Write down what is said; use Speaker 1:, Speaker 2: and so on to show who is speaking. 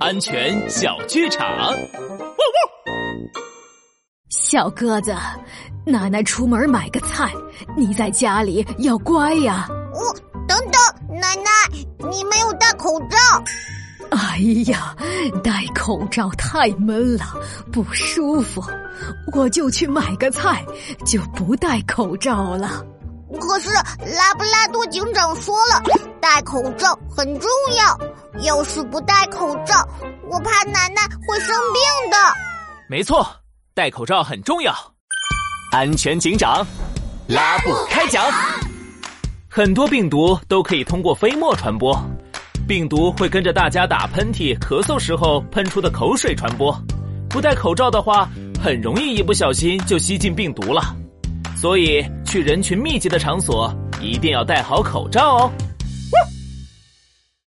Speaker 1: 安全小剧场。
Speaker 2: 小鸽子，奶奶出门买个菜，你在家里要乖呀。
Speaker 3: 哦，等等，奶奶，你没有戴口罩。
Speaker 2: 哎呀，戴口罩太闷了，不舒服，我就去买个菜，就不戴口罩了。
Speaker 3: 可是拉布拉多警长说了，戴口罩很重要。要是不戴口罩，我怕奶奶会生病的。
Speaker 1: 没错，戴口罩很重要。安全警长，拉布开讲。很多病毒都可以通过飞沫传播，病毒会跟着大家打喷嚏、咳嗽时候喷出的口水传播。不戴口罩的话，很容易一不小心就吸进病毒了。所以去人群密集的场所一定要戴好口罩哦。